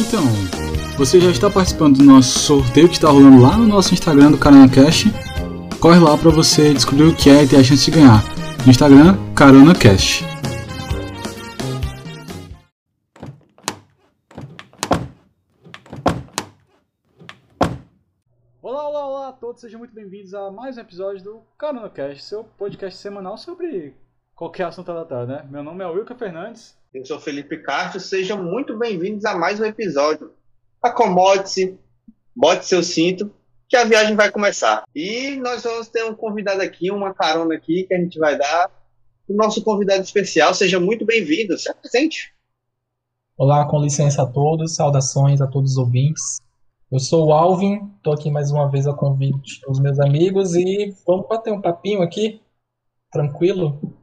Então, você já está participando do nosso sorteio que está rolando lá no nosso Instagram do Carona Cash. Corre lá para você descobrir o que é e ter a chance de ganhar. Instagram, Carona Cash. Olá, olá, olá a todos, sejam muito bem-vindos a mais um episódio do Carona Cash, seu podcast semanal sobre qualquer assunto aleatório, né? Meu nome é Wilker Fernandes. Eu sou Felipe Castro, sejam muito bem-vindos a mais um episódio. Acomode-se, bote seu cinto, que a viagem vai começar. E nós vamos ter um convidado aqui, uma carona aqui que a gente vai dar. O nosso convidado especial, seja muito bem-vindo, se apresente. Olá, com licença a todos, saudações a todos os ouvintes. Eu sou o Alvin, estou aqui mais uma vez a convite dos meus amigos e vamos bater um papinho aqui, tranquilo?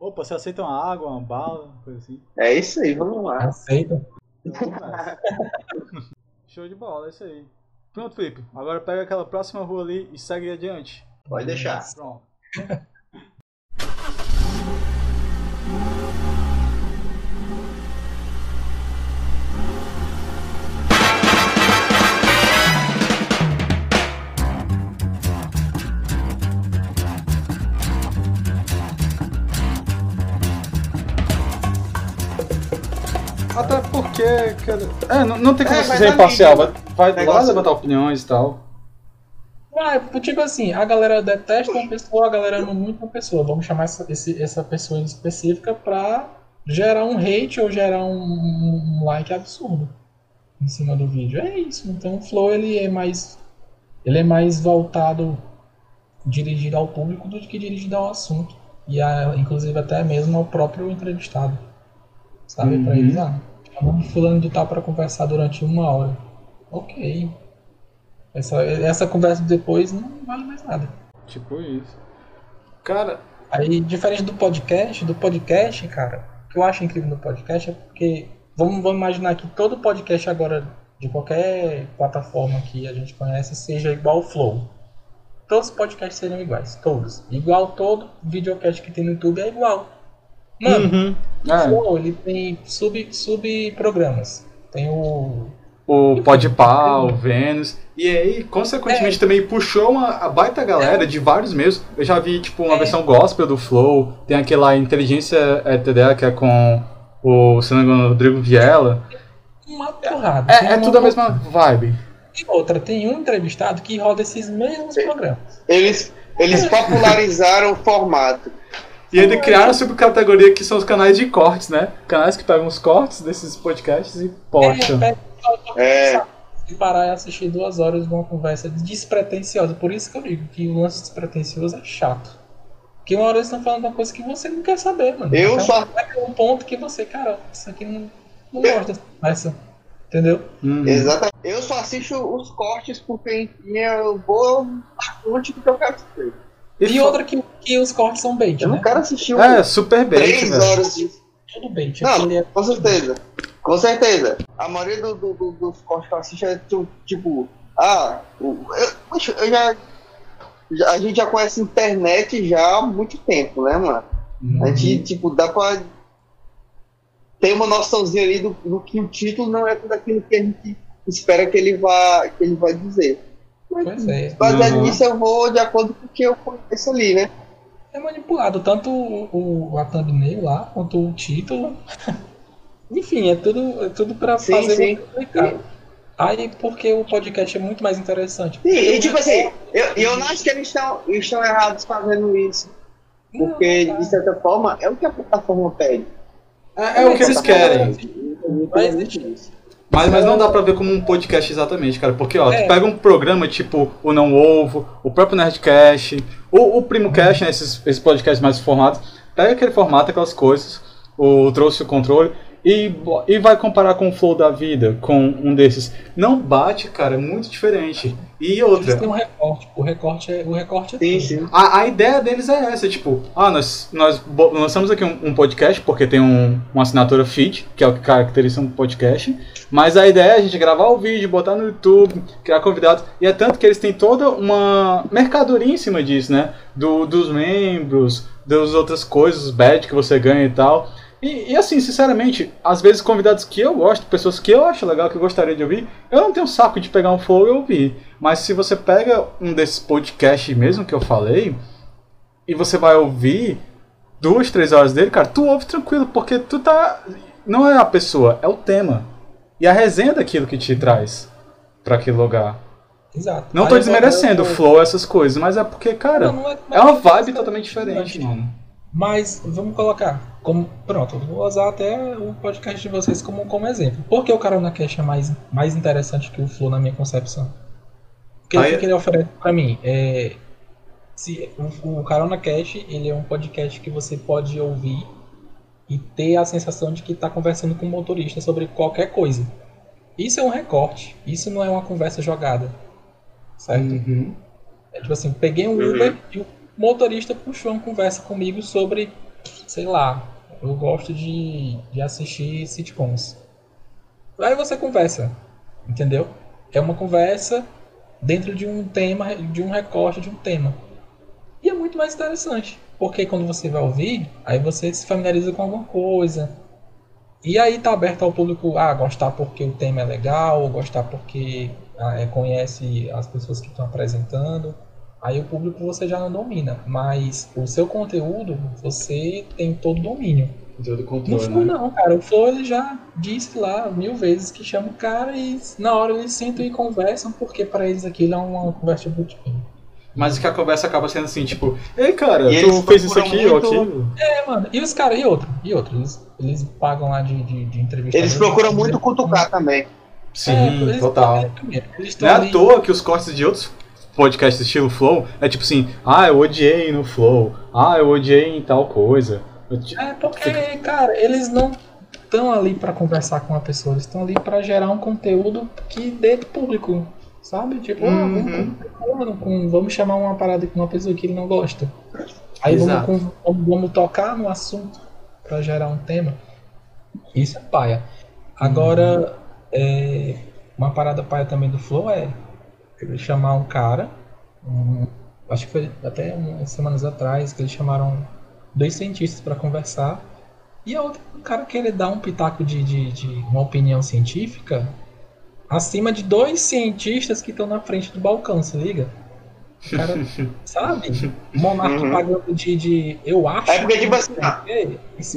Opa, você aceita uma água, uma bala, coisa assim? É isso aí, vamos lá. Aceita. Show de bola, é isso aí. Pronto, Felipe. Agora pega aquela próxima rua ali e segue adiante. Pode deixar. Pronto. Cara, É, não, não tem como É, você mas ser imparcial. Vai, vai lá levantar opiniões e tal. Ah, tipo assim, a galera detesta uma pessoa, a galera ama muito uma pessoa. Vamos chamar essa, esse- essa pessoa em específica pra gerar um hate ou gerar um, um like absurdo em cima do vídeo. É isso. Então o Flow ele é mais ele é mais voltado dirigido ao público do que dirigido ao assunto e a, inclusive até mesmo ao próprio entrevistado. Sabe, Pra Uhum. eles, ah, chamamos fulano de tal para conversar durante uma hora. Ok. Essa, essa conversa depois não vale mais nada. Tipo isso. Cara, Aí, diferente do podcast, do podcast, cara, o que eu acho incrível no podcast é porque, vamos, vamos imaginar que todo podcast agora, de qualquer plataforma que a gente conhece, seja igual ao Flow. Todos os podcasts seriam iguais, todos. Igual todo videocast que tem no YouTube é igual. Mano, uhum. o é, Flow, ele tem sub, subprogramas. Tem o o Podpah, o Vênus. E aí, consequentemente, também puxou uma a baita galera de vários meios. Eu já vi, tipo, uma É. versão gospel do Flow. Tem aquela Inteligência ETDA, que é com o, se Rodrigo Viela. uma porrada. É, é uma tudo a mesma vibe. E outra, tem um entrevistado que roda esses mesmos programas. Eles, eles popularizaram o formato. E ainda criaram a subcategoria que são os canais de cortes, né? Canais que pegam os cortes desses podcasts e postam. É, É. conversar. E parar e assistir duas horas de uma conversa despretensiosa. Por isso que eu digo que o lance despretensioso é chato. Porque uma hora eles estão falando uma coisa que você não quer saber, mano. Eu Até só- um, um ponto que você, cara, isso aqui não, não gosta dessa conversa. Entendeu? Uhum. Exatamente. Eu só assisto os cortes porque eu vou na fonte do que eu quero assistir. E, fo- outra que, que os cortes são bait, Eu não né? quero assistir um, É, super bem, três velho. horas de Tudo bait. Não, é- com certeza. Com certeza. A maioria do, do- do- dos cortes que eu assisto é tipo, ah, eu, eu já, já- A gente já conhece a internet já há muito tempo, né, mano? Uhum. A gente, tipo, dá pra ter uma noçãozinha ali do, do que o título não é tudo aquilo que a gente espera que ele vá, que ele vai dizer. Pois é. Baseado Uhum. nisso, eu vou de acordo com o que eu conheço ali, né? É manipulado, tanto o, o- a thumbnail lá, quanto o título. Enfim, é tudo, é tudo pra Sim, fazer sim. clicar. Aí, porque o podcast é muito mais interessante. E, e, tipo assim, eu, eu não acho que eles estão, eles estão errados fazendo isso. Porque, Não, de certa forma, é o que a plataforma pede. É, é o que eles querem. Existir. Mas, mas não dá pra ver como um podcast exatamente, cara. Porque, ó, É. tu pega um programa tipo o Não Ovo, o próprio Nerdcast, o, o Primo Cast, né, esses, esses podcasts mais formatos, pega aquele formato, aquelas coisas, o Trouxe o Controle, e, e vai comparar com o Flow da Vida, com um desses. Não bate, cara, é muito diferente. E Eles outra, têm um recorte. O recorte é, o recorte é Sim, tudo. sim. a, a ideia deles é essa, tipo, ah, nós, nós lançamos aqui um, um podcast, porque tem um, uma assinatura feed, que é o que caracteriza um podcast, mas a ideia é a gente gravar o vídeo, botar no YouTube, criar convidados, e é tanto que eles têm toda uma mercadoria em cima disso, né? Do, dos membros, das outras coisas, os badges que você ganha e tal. E, e, assim, sinceramente, às vezes convidados que eu gosto, pessoas que eu acho legal, que eu gostaria de ouvir, eu não tenho saco de pegar um flow e ouvir. Mas se você pega um desses podcasts mesmo que eu falei, e você vai ouvir duas, três horas dele, cara, tu ouve tranquilo, porque tu tá. Não é a pessoa, é o tema. E a resenha daquilo que te traz para aquele lugar. Exato. Não tô desmerecendo o flow, essas coisas, mas é porque, cara, não, não é, é, uma vibe totalmente diferente, mano. Mas vamos colocar como. Pronto, vou usar até o podcast de vocês como, como exemplo. Por que o Carona Cash é mais, mais interessante que o Flow na minha concepção? Porque o que ele oferece para mim é. Se, o, o Carona Cash ele é um podcast que você pode ouvir e ter a sensação de que está conversando com o motorista sobre qualquer coisa. Isso é um recorte, isso não é uma conversa jogada. Certo? Uhum. É tipo assim, peguei um Uber uhum. e o motorista puxou uma conversa comigo sobre, sei lá, eu gosto de, de assistir sitcoms. Aí você conversa, entendeu? É uma conversa dentro de um tema, de um recorte de um tema. E é muito mais interessante, porque quando você vai ouvir, aí você se familiariza com alguma coisa. E aí tá aberto ao público a ah, gostar porque o tema é legal, ou gostar porque ah, é, conhece as pessoas que estão apresentando. Aí o público você já não domina, mas o seu conteúdo você tem todo o domínio. Todo controle, no Flow né? não, cara. O Flow ele já disse lá mil vezes que chama o cara e na hora eles sentam e conversam, porque para eles aquilo é uma conversa de bootcamp. Mas que a conversa acaba sendo assim, tipo, ei cara, e tu fez isso aqui muito... ou aquilo? É, mano, e os caras, e outro, e outro, eles, eles pagam lá de, de, de entrevista. Eles procuram muito cutucar também. Sim, é, total. Não é à toa que os cortes de outros podcasts estilo Flow é tipo assim, ah, eu odiei no Flow, ah, eu odiei em tal coisa. É porque, cara, eles não estão ali para conversar com a pessoa, eles estão ali para gerar um conteúdo que dê público, sabe? Tipo, uhum. ah, vamos, vamos, vamos, chamar uma parada com uma pessoa que ele não gosta. Aí vamos, vamos, vamos, tocar no assunto para gerar um tema. Isso é paia. Agora, uhum. é, uma parada paia também do Flow é chamar um cara, um, acho que foi até umas semanas atrás, que eles chamaram dois cientistas para conversar. E a outra, o cara querer dar um pitaco de, de, de uma opinião científica acima de dois cientistas que estão na frente do balcão, se liga? O cara, sabe? Monarca uhum. pagando de, de. Eu acho. É porque, tipo assim,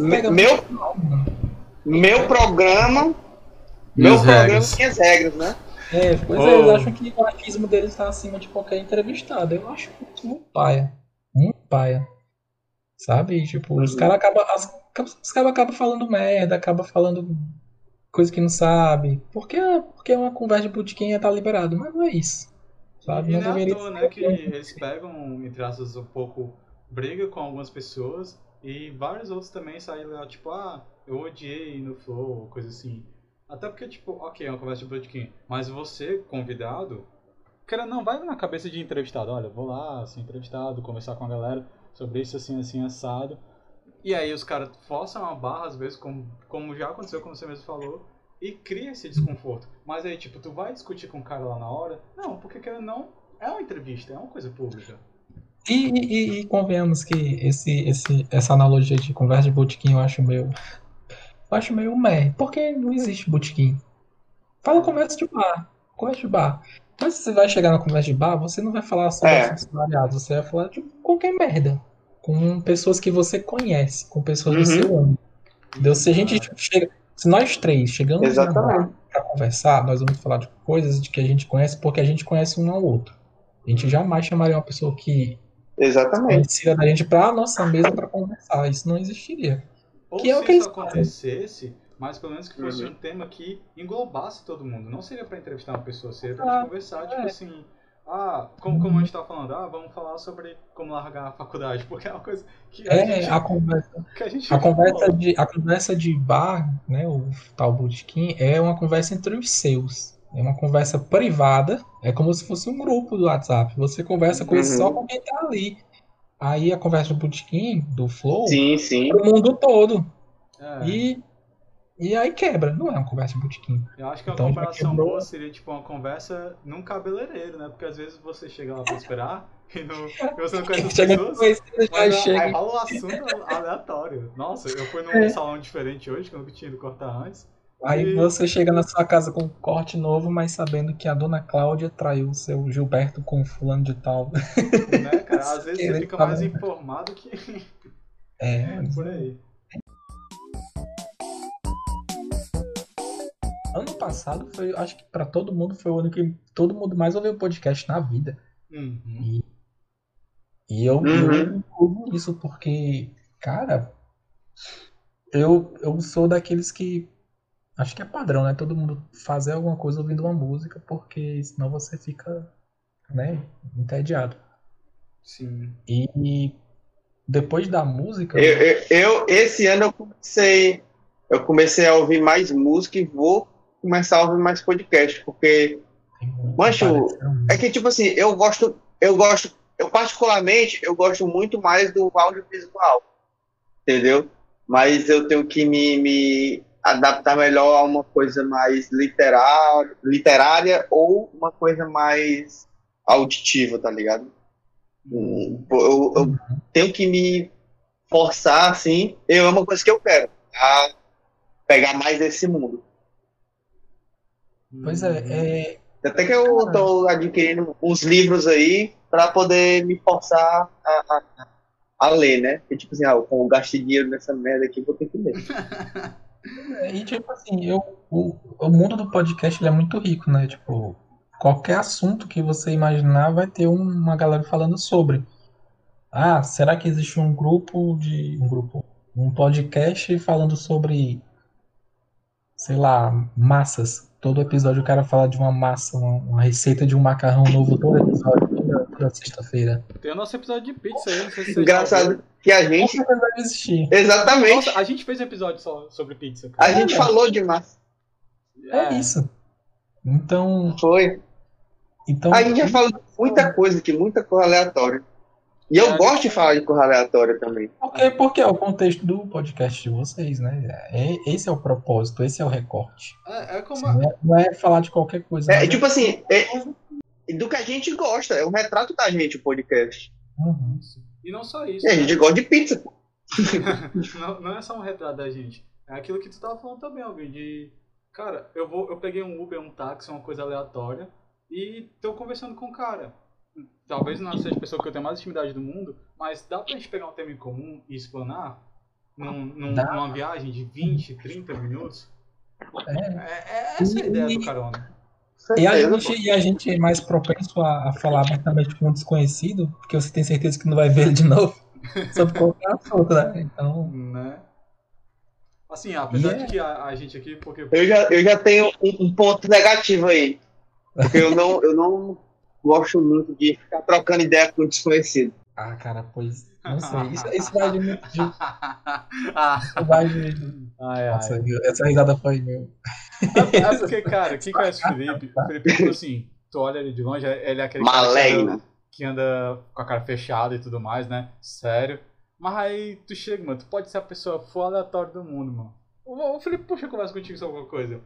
meu, meu programa. Meu programa tem as regras, né? É, pois oh. é, eles acham que o achismo deles está acima de qualquer entrevistado. Eu acho muito paia. Muito paia. Sabe? Tipo, os uhum. caras acabam. Os caras acabam falando merda, acabam falando coisa que não sabe. Porque, porque uma conversa de botequim tá liberado, mas não é isso. Sabe? E não, não é deveria à toa, né, que eles pegam, entre aspas, um pouco briga com algumas pessoas e vários outros também saem lá, tipo, ah, eu odiei no Flow, coisa assim. Até porque, tipo, ok, é uma conversa de botequim, mas você, convidado, cara, não vai na cabeça de entrevistado, olha, vou lá, ser entrevistado, conversar com a galera sobre isso assim, assim, assado. E aí os caras forçam a barra, às vezes, como, como já aconteceu, como você mesmo falou, e cria esse desconforto. Mas aí, tipo, tu vai discutir com o cara lá na hora? Não, porque querendo não, é uma entrevista, é uma coisa pública. E, e, e convenhamos que esse, esse, essa analogia de conversa de botequim eu acho meio. Eu acho meio meh, porque não existe botequim. Fala conversa de bar. Conversa de bar. Mas se você vai chegar na conversa de bar, você não vai falar sobre é. assuntos variados, você vai falar de qualquer merda. Com pessoas que você conhece, com pessoas uhum. do seu ano. Entendeu? Se a gente chega. Se nós três chegamos para conversar, nós vamos falar de coisas de que a gente conhece porque a gente conhece um ao outro. A gente jamais chamaria uma pessoa que Exatamente. conhecia da gente para a nossa mesa para conversar. Isso não existiria. Ou que se é o que isso acontecesse, mas pelo menos que fosse uhum. um tema que englobasse todo mundo. Não seria para entrevistar uma pessoa, seria para ah, conversar, tipo é. assim. Ah, como, como a gente tava falando, ah, vamos falar sobre como largar a faculdade, porque é uma coisa que a é, gente, a conversa, a, gente a conversa de a conversa de bar, né, o tal bootkin é uma conversa entre os seus. É uma conversa privada, é como se fosse um grupo do WhatsApp. Você conversa com uhum. só com quem tá ali. Aí a conversa do bootkin, do Flow, sim, sim. o mundo todo. É. E e aí quebra, não é uma conversa de botequim. Eu acho que uma então, comparação boa seria tipo uma conversa num cabeleireiro, né? Porque às vezes você chega lá pra esperar, E, não, e você não conhece as Chega pessoas. conhecida, já Mas chega. aí rola um assunto aleatório. Nossa, eu fui num É. salão diferente hoje, que eu nunca tinha ido cortar antes. Aí E- você chega na sua casa com um corte novo, mas sabendo que a dona Cláudia traiu o seu Gilberto com o fulano de tal. Né, cara? Às vezes você fica falar. mais informado que É, por aí. ano passado foi, acho que pra todo mundo foi o ano que todo mundo mais ouviu podcast na vida. Uhum. E eu, Uhum. eu ouvo isso porque, cara, eu, eu sou daqueles que. Acho que é padrão, né? Todo mundo fazer alguma coisa ouvindo uma música, porque senão você fica, né, entediado. Sim. E depois da música. Eu, eu- eu- esse ano eu comecei, eu comecei a ouvir mais música e vou começar a ouvir mais podcast, porque Mancho, é que tipo assim, eu gosto, eu gosto, eu particularmente eu gosto muito mais do audiovisual, entendeu? Mas eu tenho que me, me adaptar melhor a uma coisa mais literar, literária ou uma coisa mais auditiva, tá ligado? Eu, eu tenho que me forçar, assim, eu é uma coisa que eu quero, a pegar mais desse mundo. Pois é, é, Até que eu tô adquirindo uns livros aí para poder me forçar a, a, a ler, né? Porque, tipo assim, ah, eu gastei dinheiro nessa merda aqui, vou ter que ler. E tipo assim, eu, o, o mundo do podcast é muito rico, né? Tipo, qualquer assunto que você imaginar vai ter um- uma galera falando sobre. Ah, será que existe um grupo de. Um grupo. Um podcast falando sobre. Sei lá, massas. Todo episódio o cara fala de uma massa, uma, uma receita de um macarrão novo todo episódio, toda sexta-feira. Tem o nosso episódio de pizza aí, não sei se. Engraçado que a gente. Exatamente. Nossa, a gente fez um episódio só sobre pizza. A Cara. gente falou demais. É isso. Então. Foi. então A gente já falou de muita coisa aqui, muita coisa aleatória. E eu É, gosto de falar de coisa aleatória também. Porque, porque é o contexto do podcast de vocês, né? É, esse é o propósito, esse é o recorte. É, é como. Não é, não é falar de qualquer coisa. É, mas tipo assim, é do que a gente gosta, é um retrato da gente o podcast. Uhum. E não só isso. E a né? gente gosta de pizza. pô. não, não é só um retrato da gente. É aquilo que tu tava falando também, Alvin, de. Cara, eu vou. Eu peguei um Uber, um táxi, uma coisa aleatória, e tô conversando com o cara. Talvez não seja a pessoa que eu tenho mais intimidade do mundo, mas dá pra gente pegar um tema em comum e explanar num, num- numa viagem de 20, 30 minutos? É. É, é essa a ideia do carona. E, a gente, e a gente é mais propenso a, a falar abertamente com um desconhecido, porque você tem certeza que não vai ver ele de novo, sobre qualquer assunto, né? Então, Né? Assim, apesar Yeah. de que a, a gente aqui, porque Eu já, eu já tenho um, um ponto negativo aí. Porque eu não, eu não gosto muito de ficar trocando ideia com desconhecido. ah, cara, pois, não sei. Isso, isso vai de. de ah, isso vai de ai, ai. nossa, essa risada foi meu. É, porque, cara, quem conhece o Felipe, o Felipe, tipo assim, tu olha ele de longe, ele é aquele cara que anda, com a cara fechada e tudo mais, né? Sério. Mas aí tu chega, mano, tu pode ser a pessoa for aleatória do mundo, mano. O, Felipe puxa conversa contigo sobre alguma coisa.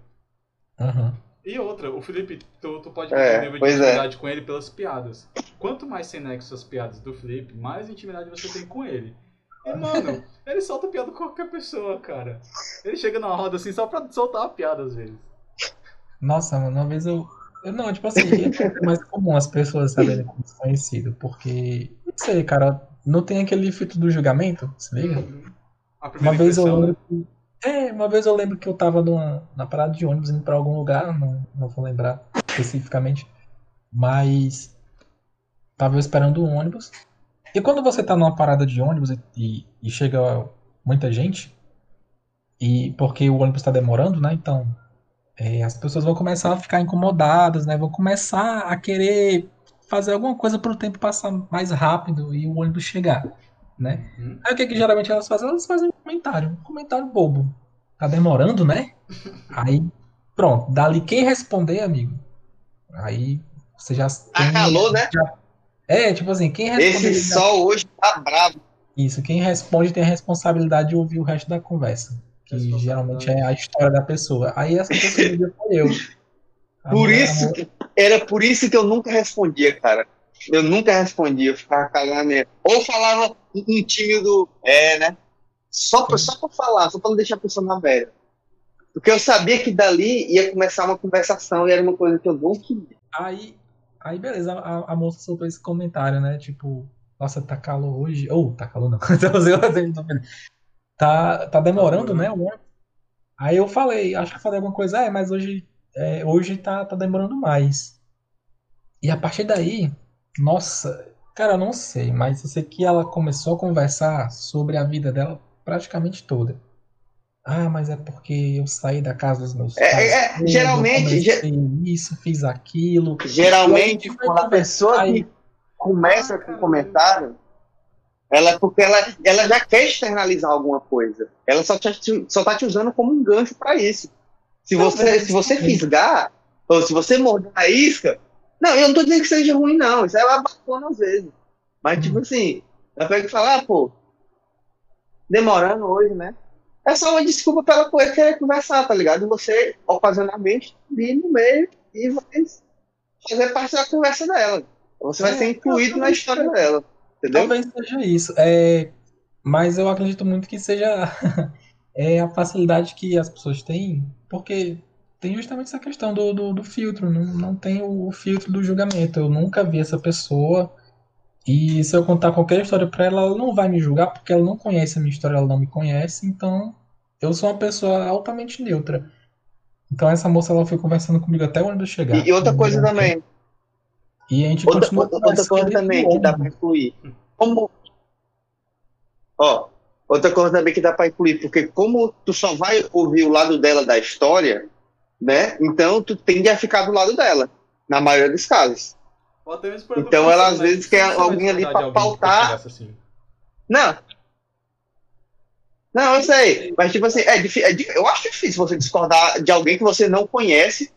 Uhum. E outra, o Felipe, tu, tu pode É, ter um nível de é. intimidade com ele pelas piadas. Quanto mais sem nexo as piadas do Felipe, mais intimidade você tem com ele. E, mano, ele solta piada com qualquer pessoa, cara. Ele chega na roda assim só pra soltar a piada às vezes. Nossa, mano, uma vez eu. eu não, tipo assim, é mais comum as pessoas saberem como desconhecido, porque. Não sei, cara, não tem aquele filtro do julgamento, se liga? A Uma vez eu né? É, uma vez eu lembro que eu tava numa, na parada de ônibus indo pra algum lugar, não, não vou lembrar especificamente, mas tava esperando um ônibus. E quando você tá numa parada de ônibus e, e- e chega muita gente, e porque o ônibus tá demorando, né? Então é, as pessoas vão começar a ficar incomodadas, né? Vão começar a querer fazer alguma coisa para o tempo passar mais rápido e o ônibus chegar, né? Uhum. Aí o que, que geralmente elas fazem? Elas fazem um comentário, um comentário bobo. Tá demorando, né? Aí, pronto, dali quem responder, amigo. Aí você já tem- Acalou, né? já- É, tipo assim, quem responder. Esse sol hoje tá bravo. Isso, quem responde tem a responsabilidade de ouvir o resto da conversa. Que geralmente é a história da pessoa. Aí essa pessoa foi eu. A Por mulher- isso mulher- era por isso que eu nunca respondia, cara. Eu nunca respondia, eu ficava calando. Ou falava um tímido, é, né? Só pra, só pra falar, só pra não deixar a pessoa na velha. Porque eu sabia que dali ia começar uma conversação e era uma coisa que eu não queria. Aí, aí beleza, a, a moça soltou esse comentário, né? Tipo, nossa, tá calor hoje. Ou, oh, tá calor não. tá, tá demorando, né? Aí eu falei, acho que falei alguma coisa, é, mas hoje, é, hoje tá, tá demorando mais. E a partir daí, nossa, cara, eu não sei, mas eu sei que ela começou a conversar sobre a vida dela praticamente toda. Ah, mas é porque eu saí da casa dos meus é, pais. É, é, geralmente. Ge isso, fiz aquilo. Geralmente, quando a pessoa aí, que começa com um comentário, ela é porque ela, ela já quer externalizar alguma coisa. Ela só, te, só tá te usando como um gancho para isso. Se você, se você fisgar, ou se você morder a isca, não, eu não tô dizendo que seja ruim, não. Isso é bacana às vezes. Mas, tipo assim, ela pega e fala, ah, pô, demorando hoje, né? É só uma desculpa para ela querer conversar, tá ligado? Você, ocasionalmente, vir no meio e vai fazer parte da conversa dela. Você vai é, ser incluído na história dela. Entendeu? Talvez seja isso. É, mas eu acredito muito que seja é a facilidade que as pessoas têm, porque tem justamente essa questão do, do, do filtro. Não, não tem o, o filtro do julgamento. Eu nunca vi essa pessoa. E se eu contar qualquer história para ela, ela não vai me julgar, porque ela não conhece a minha história, ela não me conhece. Então, eu sou uma pessoa altamente neutra. Então, essa moça ela foi conversando comigo até o ônibus chegar. E, e outra coisa também. E a gente outra, continua outra coisa também que dá para incluir. Como. Ó, outra coisa também que dá para incluir, porque como tu só vai ouvir o lado dela da história, né? Então tu tende a ficar do lado dela, na maioria dos casos. Então ela às vezes quer alguém ali para pautar. Assim. Não. Não, eu sei. Mas tipo assim, é, é, eu acho difícil você discordar de alguém que você não conhece,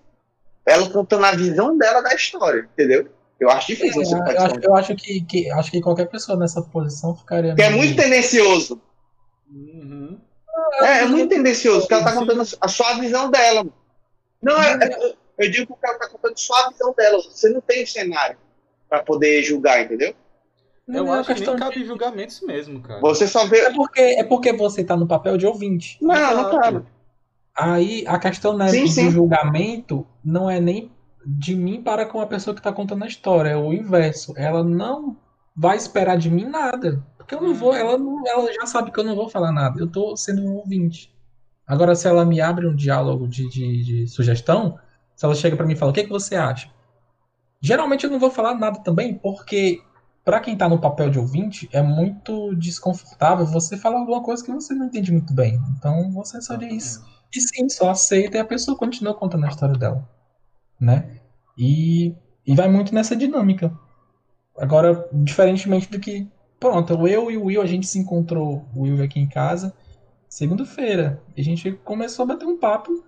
ela contando a visão dela da história, entendeu? Eu acho difícil. É, eu, acho, eu acho que, que, acho que qualquer pessoa nessa posição ficaria. Que é muito tendencioso. Uhum. É, é muito tendencioso, porque ela tá contando a sua visão dela. Não, é, é, eu digo que ela tá contando só a visão dela. Você não tem cenário para poder julgar, entendeu? Eu não, acho que nem cabe de... julgamentos mesmo, cara. Você só vê. É porque, é porque você tá no papel de ouvinte. Não, não tá. Aí a questão né, sim, do sim. julgamento não é nem de mim para com a pessoa que está contando a história, é o inverso. Ela não vai esperar de mim nada. Porque eu não vou, ela, não, ela já sabe que eu não vou falar nada. Eu estou sendo um ouvinte. Agora, se ela me abre um diálogo de, de, de sugestão, se ela chega para mim e fala, o que, é que você acha? Geralmente eu não vou falar nada também, porque para quem está no papel de ouvinte, é muito desconfortável você falar alguma coisa que você não entende muito bem. Então você só diz e sim, só aceita e a pessoa continua contando a história dela né? E, e vai muito nessa dinâmica. Agora, diferentemente do que. Pronto, eu e o Will, a gente se encontrou, o Will aqui em casa, segunda-feira. E a gente começou a bater um papo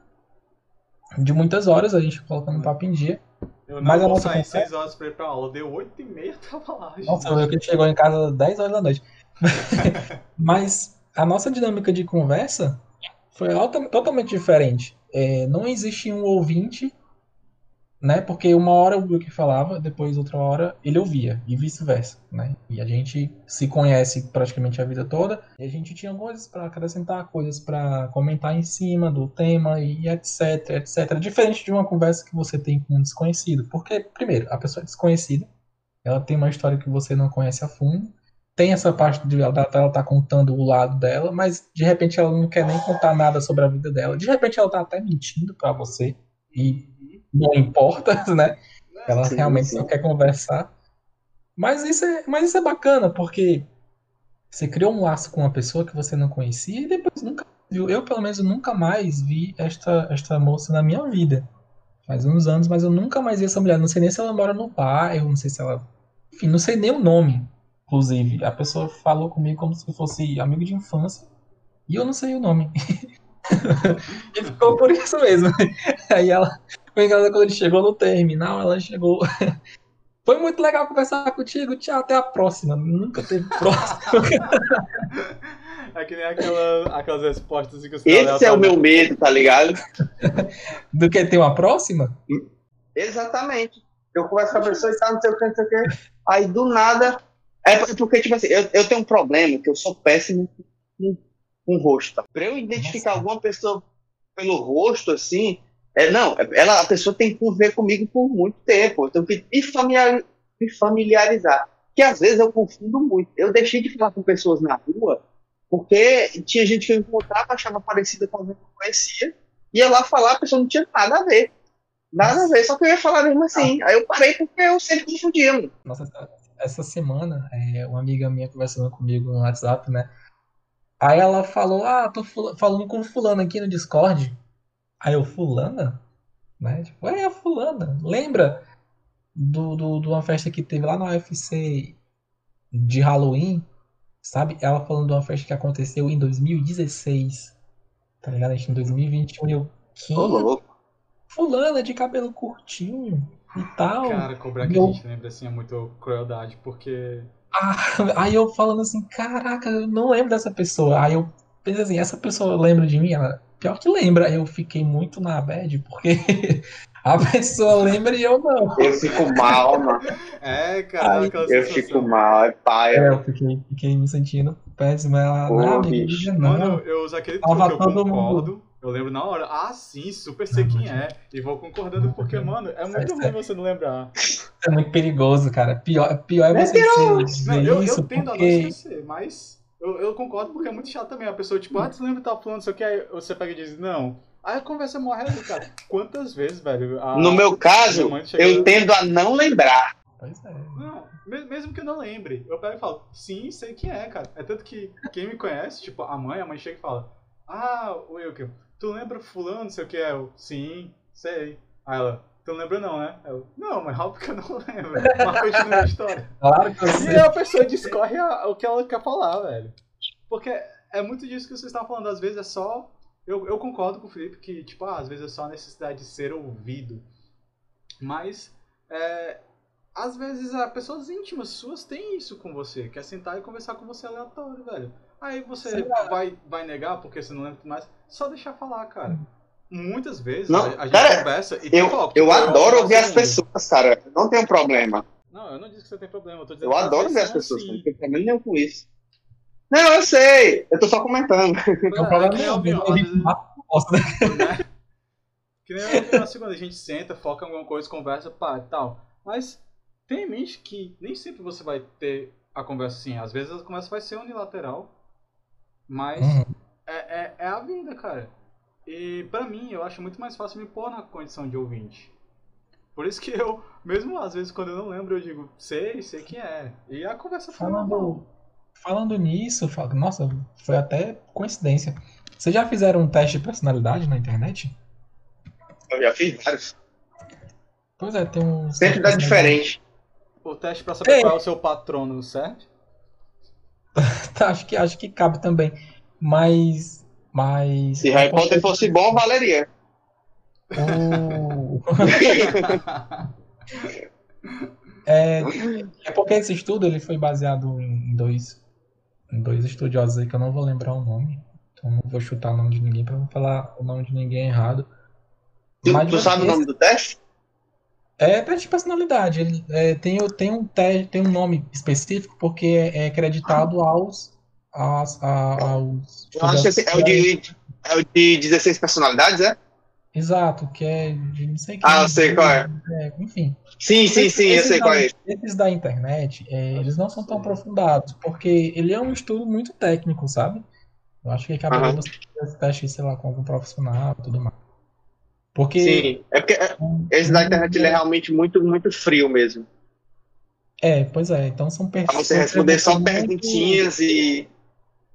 de muitas horas, a gente colocando um papo em dia. Eu não Mas vou sair 6 horas pra ir pra aula, deu 8 e meia, tava lá. Gente. Nossa, eu que chegou em casa 10 horas da noite. Mas a nossa dinâmica de conversa foi alta, totalmente diferente. É, não existe um ouvinte né? Porque uma hora o Wilker falava, depois outra hora ele ouvia, e vice-versa, né? E a gente se conhece praticamente a vida toda, e a gente tinha coisas para acrescentar, coisas para comentar em cima do tema e etc, etc. Diferente de uma conversa que você tem com um desconhecido, porque primeiro, a pessoa é desconhecida, ela tem uma história que você não conhece a fundo, tem essa parte de ela ela tá contando o lado dela, mas de repente ela não quer nem contar nada sobre a vida dela. De repente ela tá até mentindo para você e não importa, né? Ela sim, realmente sim. só quer conversar. Mas isso, é, mas isso é bacana, porque você criou um laço com uma pessoa que você não conhecia e depois nunca viu. Eu, pelo menos, nunca mais vi esta, esta moça na minha vida. Faz uns anos, mas eu nunca mais vi essa mulher. Não sei nem se ela mora no bairro, não sei se ela. Enfim, não sei nem o nome, inclusive. A pessoa falou comigo como se fosse amigo de infância. E eu não sei o nome. e ficou por isso mesmo. Aí ela foi engraçado quando ele chegou no terminal, ela chegou. Foi muito legal conversar contigo. Tchau, até a próxima. Nunca teve próxima. É que nem aquela, aquelas respostas que os Esse é o meu medo, tá ligado? Do que ter uma próxima? Exatamente. Eu converso com a pessoa e tá, não sei o que, não sei o que. Aí do nada. É porque, tipo assim, eu, eu tenho um problema que eu sou péssimo com, com rosto. Pra eu identificar Nossa. alguma pessoa pelo rosto, assim. É, não, ela, a pessoa tem que conviver comigo por muito tempo. Eu tenho que me, familiar, me familiarizar. Que às vezes eu confundo muito. Eu deixei de falar com pessoas na rua porque tinha gente que eu encontrava, achava parecida com alguém que eu conhecia, ia lá falar, a pessoa não tinha nada a ver. Nada a ver, só que eu ia falar mesmo assim. Aí eu parei porque eu sempre confundia. mano. Nossa, essa- semana, é, uma amiga minha conversando comigo no WhatsApp, né? Aí ela falou, ah, tô falando com fulano aqui no Discord. Aí eu, fulana? Né? Tipo, é a fulana. Lembra do, do, de uma festa que teve lá no UFC de Halloween? Sabe? Ela falando de uma festa que aconteceu em 2016. Tá ligado? A gente em 2021 e eu? Ô, louco. Fulana de cabelo curtinho e tal. Cara, cobrar que a Não. gente lembra assim é muito crueldade, porque. Ah, aí eu falando assim, caraca, eu não lembro dessa pessoa. Aí eu pensei assim, essa pessoa lembra de mim? Ela, pior que lembra. Aí eu fiquei muito na bad, porque a pessoa lembra e eu não. Eu fico mal, mano. É, cara, aquela Eu fico mal, é É, paia. eu fiquei, fiquei me sentindo péssimo. Ela, Pô, não, diga não. Mano, eu uso aquele truque que eu todo mundo- concordo. Eu lembro na hora. Ah, sim, super sei quem é. E vou concordando porque, mano, é muito Sério, ruim sério. você não lembrar. é muito perigoso, cara. Pior, pior é você Mentiroso! dizer Não, eu, isso eu tendo a não porque... esquecer, mas eu, eu concordo porque é muito chato também. A pessoa, tipo, ah, tu lembra que tava falando isso aqui? Aí você pega e diz, não. Aí a conversa morre ali, cara. Quantas vezes, velho? a- No meu caso, eu tendo a não lembrar. Pois é. Não, me- mesmo que eu não lembre, eu pego e falo, sim, sei quem é, cara. É tanto que quem me conhece, tipo, a mãe, a mãe chega e fala, ah, Wilker, tu lembra fulano, não sei o que é? Eu, sim, sei. Aí ela, tu não lembra não, né? Eu, não, mas óbvio que eu não lembro. Mas continua a história. Claro que eu E a pessoa discorre a- o que ela quer falar, velho. Porque é muito disso que vocês estavam falando, às vezes é só. Eu, eu concordo com o Felipe que, tipo, ah, às vezes é só a necessidade de ser ouvido. Mas, é, às vezes, a pessoas íntimas suas têm isso com você, quer sentar e conversar com você aleatório, velho. Aí você vai, vai negar porque você não lembra mais. Só deixar falar, cara. Muitas vezes Não, a, a gente cara, conversa e Eu, fala, eu "Pô, adoro ouvir as segundo." pessoas, cara. Não tenho problema. Não, eu não disse que você tem problema, eu tô dizendo Eu adoro ver as pessoas. assim. Não tenho problema nenhum com isso. Não, eu sei. Eu tô só comentando. Não tem É, problema que nem nenhum. avião, A às gente vezes- mata o bosta, né? né? Que nem eu vi na segunda, a gente senta, foca em alguma coisa, conversa, pá, e tal. Mas tenha em mente que nem sempre você vai ter a conversa assim. Às vezes a conversa vai ser unilateral, mas Uhum. é, é, é a vida, cara. E pra mim, eu acho muito mais fácil me pôr na condição de ouvinte. Por isso que eu, mesmo às vezes quando eu não lembro, eu digo, sei, sei quem é. E a conversa foi normal. Falando, falando nisso, fal- nossa, foi até coincidência. Vocês já fizeram um teste de personalidade na internet? Eu já fiz vários. Pois é, tem um. Sempre dá diferente. O teste pra saber Ei. qual é o seu patrono, certo? Tá, acho que acho que cabe também. Mas. Mas. Se Harry Potter fosse bom, valeria. O... é, é porque esse estudo ele foi baseado em dois, em dois estudiosos aí que eu não vou lembrar o nome. Então não vou chutar o nome de ninguém para não falar o nome de ninguém errado. Tu, Mas tu sabe o nome do teste? É teste de personalidade. Ele, é, tem, tem, um te, tem um nome específico porque é, é acreditado aos, aos, a- aos Eu acho que é o de, é o de 16 personalidades, é? Exato, que é de não sei Ah, quem, eu sei qual é. é, Enfim. Sim, sim, sim, eu sei da- qual é. Esses da internet, é, eles não são tão aprofundados, porque ele é um estudo muito técnico, sabe? Eu acho que caberia Aham. você teste, sei lá, com algum profissional e tudo mais. Porque Sim, é porque é, esse da internet ele é realmente muito, muito frio mesmo. É, pois é. Então são per- Pra você responder só perguntas perguntinhas e.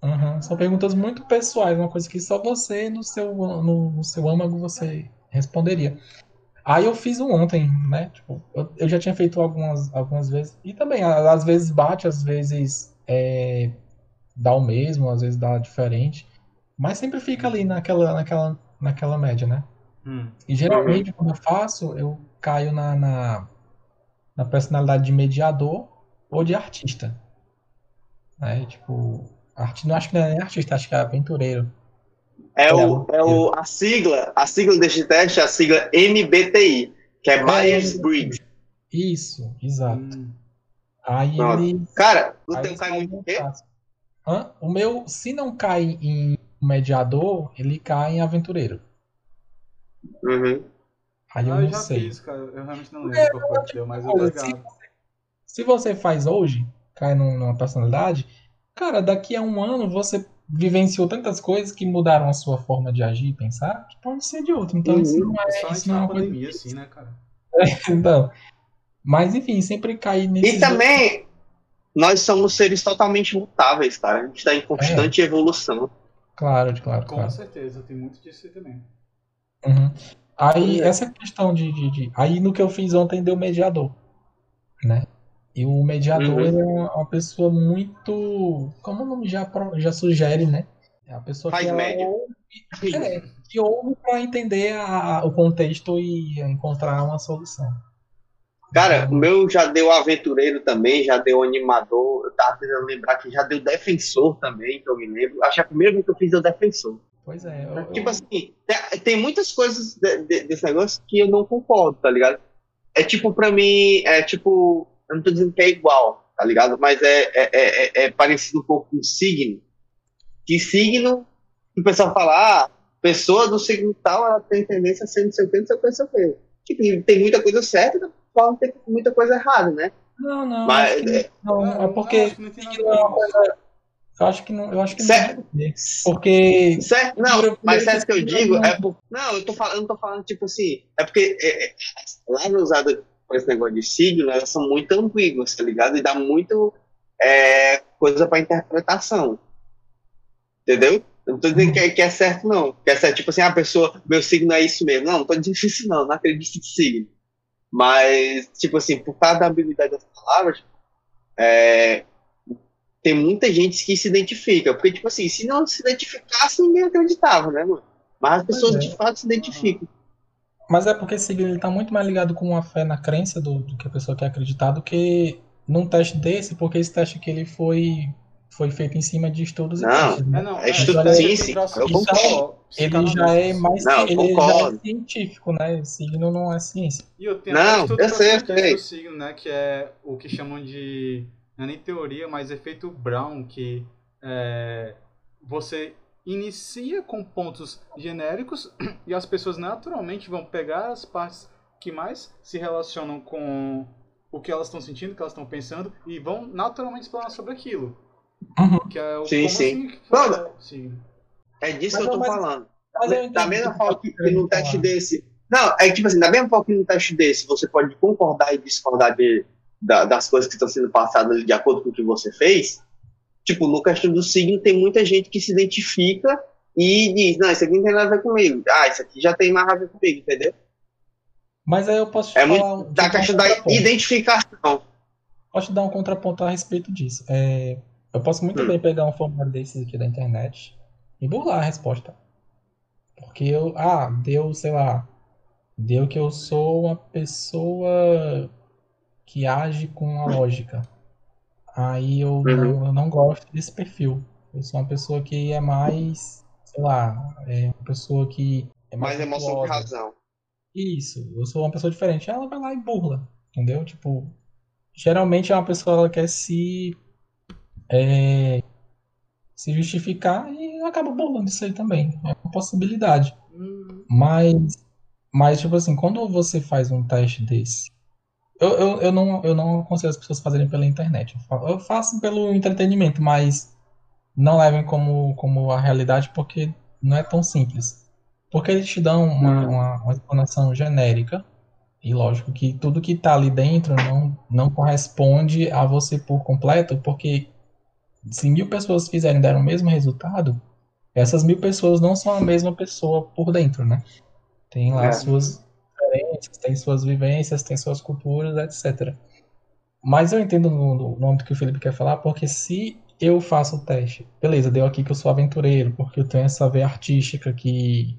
Aham, São perguntas muito pessoais, uma coisa que só você no seu, no, no seu âmago você responderia. Aí eu fiz um ontem, né? Tipo, eu, eu já tinha feito algumas, algumas vezes. E também, às vezes bate, às vezes é, dá o mesmo, às vezes dá diferente. Mas sempre fica ali naquela, naquela, naquela média, né? Hum. E geralmente, quando eu faço, eu caio na, na, na personalidade de mediador ou de artista. Né? Tipo, arti... não acho que não é nem artista, acho que é aventureiro. É, o, é o, a sigla, a sigla deste teste é a sigla MBTI, que é Myers-Briggs. Isso, exato. Hum. Aí ele. Cara, o aí teu cai muito um o. Hã? O meu, se não cai em mediador, ele cai em aventureiro. Uhum. Aí eu Ah, eu não já sei. fiz, cara. Eu realmente não lembro qual foi que deu, mas eu se, se você faz hoje, cai num- numa personalidade, cara, daqui a um ano você vivenciou tantas coisas que mudaram a sua forma de agir e pensar, que pode ser de outro. Então, Uhum. isso não é, isso não é uma coisa. pandemia, assim, né, cara? Então, mas enfim, sempre cai nesse. E também, nós somos seres totalmente mutáveis, cara. A gente tá em É. constante evolução. Claro, claro, Com claro. certeza, tem muito disso aí também. Uhum. Aí, é. essa questão de, de, de- Aí, no que eu fiz ontem, deu mediador, né? E o mediador, Uhum. é uma, uma pessoa muito... Como o nome já, já sugere, né? É a pessoa Faz que média. ouve, é, que ouve para entender a- o contexto e encontrar uma solução. Cara, o meu já deu aventureiro também, já deu animador. Eu tava tentando lembrar que já deu defensor também, que eu me lembro. Acho que a primeira vez que eu fiz deu defensor. Pois é, eu, eu- Tipo assim, tem, tem muitas coisas de- de- desse negócio que eu não concordo, tá ligado? É tipo, pra mim, é tipo, eu não tô dizendo que é igual, tá ligado? Mas é, é, é, é parecido um pouco com signo. Que signo, o pessoal fala, ah, pessoa do signo tal, ela tem tendência a ser não sei o que, não sei o que, não sei o que. Tipo, tem muita coisa certa, da forma tem muita coisa errada, né? Não, não, Mas, acho que não, é porque eu acho que não é uma coisa... Eu acho que não, eu acho que não Certo. ver. Porque Certo? Não, mas certo que eu digo não- é por. Não, eu tô falando, eu não tô falando tipo assim. É porque é, é, lá no usado com esse negócio de signo, elas são muito ambíguas, tá ligado? E dá muito é, coisa pra interpretação. Entendeu? Eu não tô dizendo que é, que é certo, não. Que é certo, tipo assim, a pessoa, meu signo é isso mesmo. Não, não tô dizendo isso, não. Não acredito em signo. Mas, tipo assim, por causa da ambiguidade das palavras, é, tem muita gente que se identifica. Porque, tipo assim, se não se identificasse, ninguém acreditava, né, mano? Mas as pessoas é. de fato se identificam. Mas é porque esse signo ele tá muito mais ligado com a fé na crença do, do que a pessoa quer acreditar do que num teste desse, porque esse teste que ele foi, foi feito em cima de estudos Não, e testes, né? É, não, É é, estudo- já sim, sim, eu psicológico, Ele já é mais Não, ele já é científico, né? Signo não é ciência. E eu tenho Não, eu podcast sei. do signo, né? Que é o que chamam de. Não é nem teoria, mas efeito Brown, que é, você inicia com pontos genéricos e as pessoas naturalmente vão pegar as partes que mais se relacionam com o que elas estão sentindo, o que elas estão pensando, e vão naturalmente explanar sobre aquilo. Uhum. Que é o Sim, como sim. assim signo. É disso Mas que eu tô mas- falando. Mas eu da mesma forma que, que num teste falar. desse. Não, é tipo assim, da mesma forma que num teste desse você pode concordar e discordar de, da- das coisas que estão sendo passadas de acordo com o que você fez. Tipo, no questão do signo, tem muita gente que se identifica e diz: Não, isso aqui não tem nada a ver comigo. Ah, isso aqui já tem mais a ver comigo, entendeu? Mas aí eu posso te É falar muito da um questão da identificação. Posso te dar um contraponto a respeito disso. É, eu posso muito Hum. bem pegar um formulário desses aqui da internet e burlar a resposta. Porque eu, ah, deu, sei lá, deu que eu sou uma pessoa que age com a lógica. Aí eu, não, eu não gosto desse perfil. Eu sou uma pessoa que é mais, sei lá, é uma pessoa que é mais Mais emoção que razão. Isso, eu sou uma pessoa diferente. Ela vai lá e burla, entendeu? Tipo, geralmente é uma pessoa ela quer se é, se justificar e acaba burlando isso aí também. É uma possibilidade. Hum, Mas, mas tipo assim, quando você faz um teste desse, eu, eu, eu não eu não aconselho as pessoas fazerem pela internet. Eu fa- Eu faço pelo entretenimento, mas não levem como como a realidade porque não é tão simples. Porque eles te dão uma, uma, uma explanação genérica, e lógico que tudo que está ali dentro não, não corresponde a você por completo, porque se mil pessoas fizerem dar o mesmo resultado, essas mil pessoas não são a mesma pessoa por dentro, né? Tem lá É. suas diferenças, tem suas vivências, tem suas culturas, etc. Mas eu entendo no, no, que o Felipe quer falar, porque se eu faço o teste, beleza, deu aqui que eu sou aventureiro, porque eu tenho essa veia artística que,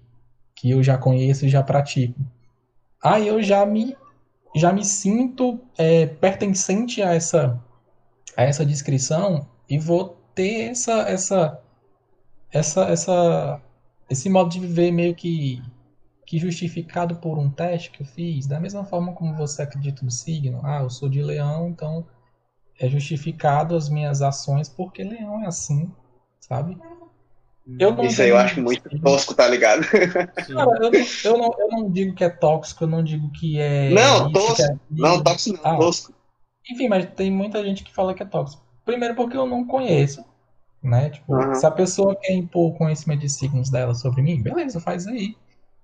que eu já conheço e já pratico. Aí eu já me, já me sinto é, pertencente a essa, a essa descrição e vou ter essa, essa, essa, essa, esse modo de viver meio que, que justificado por um teste que eu fiz, da mesma forma como você acredita no signo. Ah, eu sou de leão, então é justificado as minhas ações porque leão é assim, sabe? Eu não Isso aí eu acho muito tosco, tá ligado? Cara, eu, não- eu não, eu não digo que é tóxico, eu não digo que é. Não, que é. Não, tóxico não, Ah. tosco. Enfim, mas tem muita gente que fala que é tóxico. Primeiro porque eu não conheço, né? Tipo, Aham. se a pessoa quer impor o conhecimento de signos dela sobre mim, beleza, faz aí.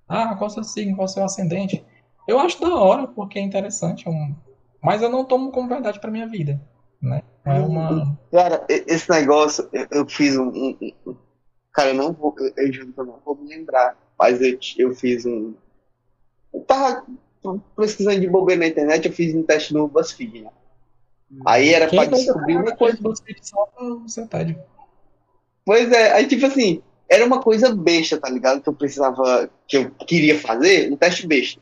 Ah, qual seu signo, qual seu ascendente? Eu acho da hora, porque é interessante, é um... mas eu não tomo como verdade pra minha vida, né? É uma... Cara, e- esse negócio, eu, eu fiz um, Cara, eu não vou. Eu, juro que eu não vou me lembrar. Mas eu, eu fiz um. Eu tava pesquisando de bobeira na internet, eu fiz um teste no BuzzFeed, né? Aí era Quem pra descobrir uma coisa. você tá de... Pois é, aí tipo assim, era uma coisa besta, tá ligado? Que eu precisava, que eu queria fazer, um teste besta.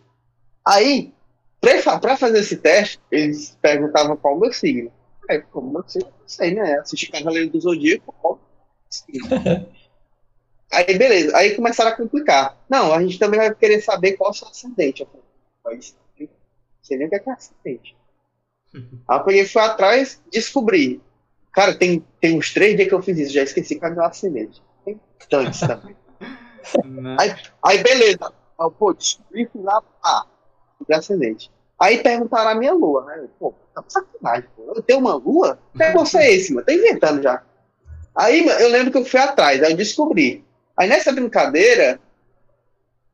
Aí, pra fazer esse teste, eles perguntavam qual o meu signo. Aí, como eu sei, não sei, né? Assisti Cavaleiro do Zodíaco, qual o signo? Aí, beleza, aí começaram a complicar. Não, a gente também vai querer saber qual é o seu ascendente. Eu falei, mas não sei nem o que é que é ascendente. Aí eu peguei, fui atrás, descobri. Cara, tem, tem uns três dias que eu fiz isso, já esqueci qual é o meu ascendente. Tem tantos também. Né? Aí, aí beleza. Aí, pô, descobri lá, ah, ascendente. Aí perguntaram a minha lua, né? Pô, tá sacanagem, pô. Eu tenho uma lua? Que negócio é esse, mano? Tá inventando já. Aí mano, eu lembro que eu fui atrás, aí eu descobri. Aí nessa brincadeira,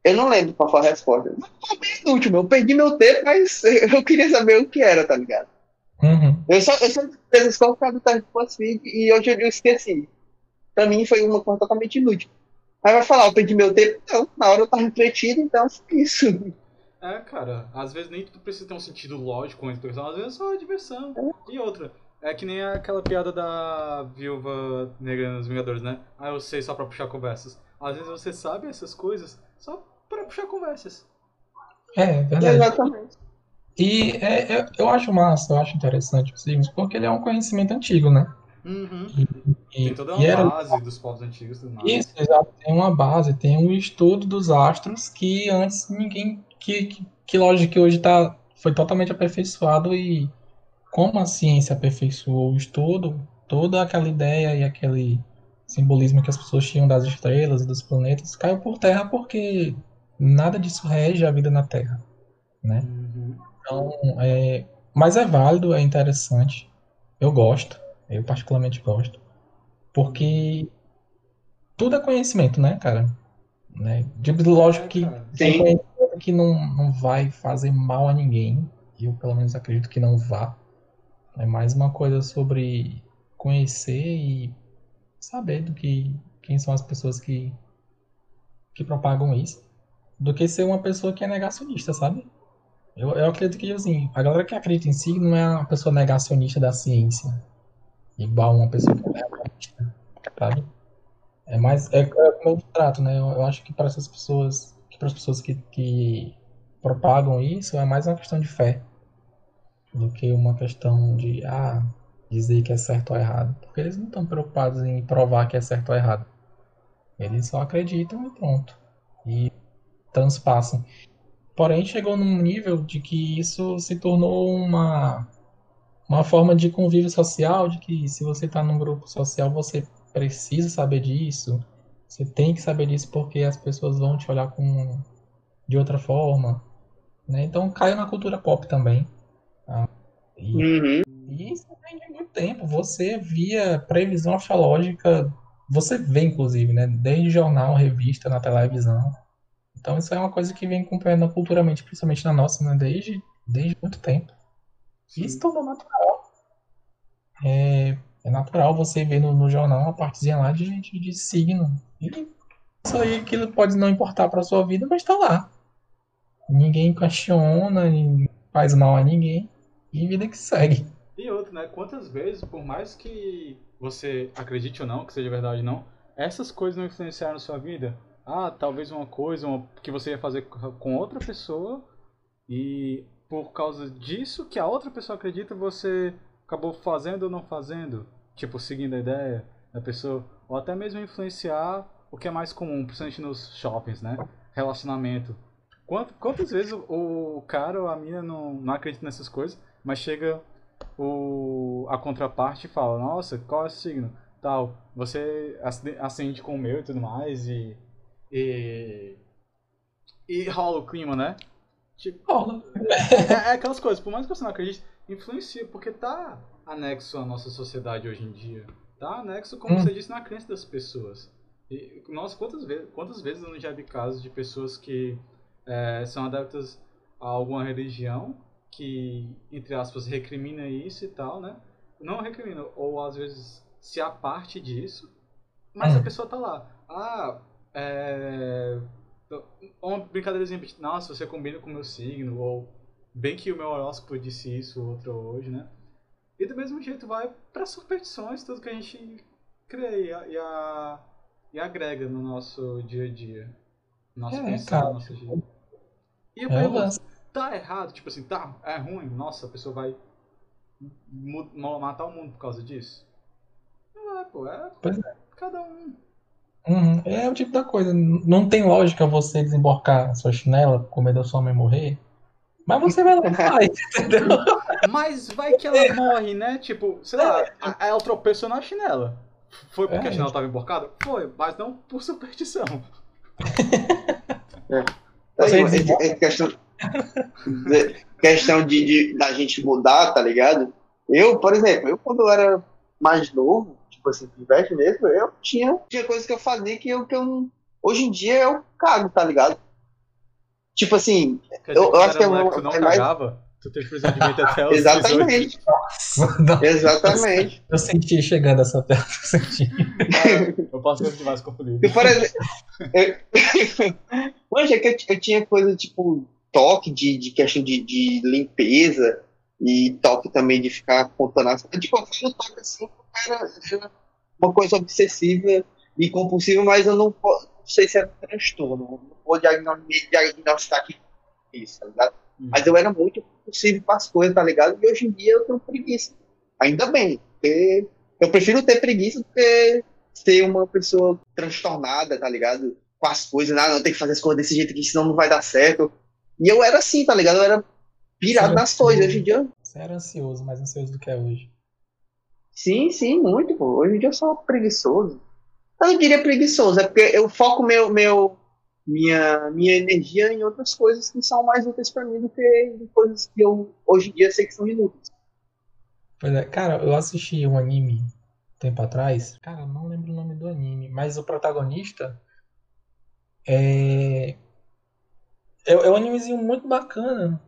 eu não lembro qual foi a resposta. Mas foi bem inútil, meu. Eu perdi meu tempo, mas eu queria saber o que era, tá ligado? Uhum. Eu só, eu só fiz a escola por causa do do BuzzFeed e hoje eu esqueci. Pra mim foi uma coisa totalmente inútil. Aí vai falar, eu perdi meu tempo? Não, na hora eu tava refletindo, então isso. É, cara, às vezes nem tudo precisa ter um sentido lógico com a expressão, às vezes é só diversão. E outra, é que nem aquela piada da viúva negra nos Vingadores, né? Ah, eu sei só pra puxar conversas. Às vezes você sabe essas coisas só pra puxar conversas. É, é verdade. Exatamente. E é, é- eu acho massa, eu acho interessante os signos, porque ele é um conhecimento antigo, né? Uhum. E, Tem toda uma era base dos povos antigos tudo mais. isso, exato, tem uma base, tem um estudo dos astros que antes ninguém, que, que, que lógico que hoje tá, foi totalmente aperfeiçoado e como a ciência aperfeiçoou o estudo, toda aquela ideia e aquele simbolismo que as pessoas tinham das estrelas e dos planetas caiu por terra porque nada disso rege a vida na Terra, né? Uhum. Então, é, mas é válido, é interessante. Eu gosto, eu particularmente gosto, porque tudo é conhecimento, né, cara? Né? De- Lógico que tem Sim. conhecimento que não, não vai fazer mal a ninguém, eu pelo menos acredito que não vá. É mais uma coisa sobre conhecer e saber do que quem são as pessoas que que propagam isso, do que ser uma pessoa que é negacionista, sabe? Eu, eu acredito que, assim, a galera que acredita em si não é uma pessoa negacionista da ciência. Igual uma pessoa que negacionista, sabe? É mais, é, é como eu trato, né? Eu, eu acho que para essas pessoas, que para as pessoas que, que propagam isso, é mais uma questão de fé do que uma questão de, ah, dizer que é certo ou errado. Porque eles não estão preocupados em provar que é certo ou errado. Eles só acreditam e pronto. E transpassam. Porém, chegou num nível de que isso se tornou uma, uma forma de convívio social, de que se você está num grupo social, você precisa saber disso. Você tem que saber disso porque as pessoas vão te olhar com, de outra forma. Né? Então caiu na cultura pop também. tá? E Uhum. e isso vem de muito tempo. Você via previsão astrológica, você vê inclusive, né? Desde jornal, revista, na televisão. Então isso é uma coisa que vem acompanhando culturalmente, principalmente na nossa, né? Desde, desde muito tempo. E isso tornou natural. É, é natural você ver no, no jornal uma partezinha lá de, de, de signo. E isso aí, aquilo pode não importar para sua vida, mas tá lá. Ninguém questiona, ninguém faz mal a ninguém. E vida que segue. E outro, né? Quantas vezes, por mais que você acredite ou não, que seja verdade ou não, essas coisas não influenciaram sua vida? Ah, talvez uma coisa uma- que você ia fazer com outra pessoa e por causa disso que a outra pessoa acredita, você acabou fazendo ou não fazendo, tipo, seguindo a ideia da pessoa, ou até mesmo influenciar o que é mais comum, principalmente nos shoppings, né? Relacionamento. Quant- Quantas vezes o, o cara ou a mina não, não acredita nessas coisas, mas chega o, a contraparte fala, nossa, qual é o signo? Tal, você acende com o meu e tudo mais, e. E. E rola o clima, né? Tipo, rola. É, é, aquelas coisas, por mais que você não acredite, influencia, porque tá anexo à nossa sociedade hoje em dia. Tá anexo, como hum. você disse, na crença das pessoas. E, nossa, quantas vezes, quantas vezes eu não já vi casos de pessoas que é, são adeptas a alguma religião que, entre aspas, recrimina isso e tal, né? Não recrimina, ou às vezes se há parte disso, mas a hum. pessoa tá lá. Ah, é. Uma brincadeira exemplo, nossa, você combina com o meu signo, ou bem que o meu horóscopo disse isso, outro hoje, né? E do mesmo jeito vai para superstições, tudo que a gente crê e, a, e agrega no nosso dia a dia. Nosso é, pensar, cara. nosso dia. E eu é pergunto, tá errado? Tipo assim, tá, é ruim? Nossa, a pessoa vai matar o mundo por causa disso? Não é, pô, é, é. cada um. Uhum. É o tipo da coisa. Não tem lógica você desemborcar sua chinela com medo da sua mãe morrer. Mas você vai lá e faz, entendeu? Mas vai que ela morre, né? Tipo, sei lá, ela tropeçou na chinela. Foi porque é. a chinela tava emborcada? Foi, mas não por superstição. É. é, é questão, questão de, de, da gente mudar, tá ligado? Eu, por exemplo, eu quando eu era mais novo, tipo assim, pivete mesmo, eu tinha, tinha coisas que eu fazia que eu, que eu hoje em dia eu cago, tá ligado? Tipo assim, eu, eu acho que é, uma, tu não é cagava? Mais... Tu teve procedimento até os Exatamente. Exatamente. Eu senti chegando essa perto, eu senti. eu posso continuar se confundindo. Por exemplo, eu, é que eu, eu, tinha coisa tipo toque de, de questão de, de limpeza e toque também de ficar contando as coisas. Tipo, eu falo toque assim, era, uma coisa obsessiva e compulsiva, mas eu não, não sei se era um transtorno. Não vou diagnosticar aqui isso, tá ligado? Uhum. Mas eu era muito possível para as coisas, tá ligado? E hoje em dia eu tenho preguiça. Ainda bem, porque eu prefiro ter preguiça do que ser uma pessoa transtornada, tá ligado? Com as coisas, ah, não, tem que fazer as coisas desse jeito aqui, senão não vai dar certo. E eu era assim, tá ligado? Eu era pirado nas coisas. Hoje em dia. Você era ansioso, mais ansioso do que é hoje. Sim, sim, muito, pô. Hoje em dia eu sou preguiçoso. Eu não diria preguiçoso, é porque eu foco meu, meu, minha, minha energia em outras coisas que são mais úteis para mim do que em coisas que eu hoje em dia sei que são inúteis. É, cara, eu assisti um anime tempo atrás. Cara, não lembro o nome do anime, mas o protagonista é. É, é um animezinho muito bacana.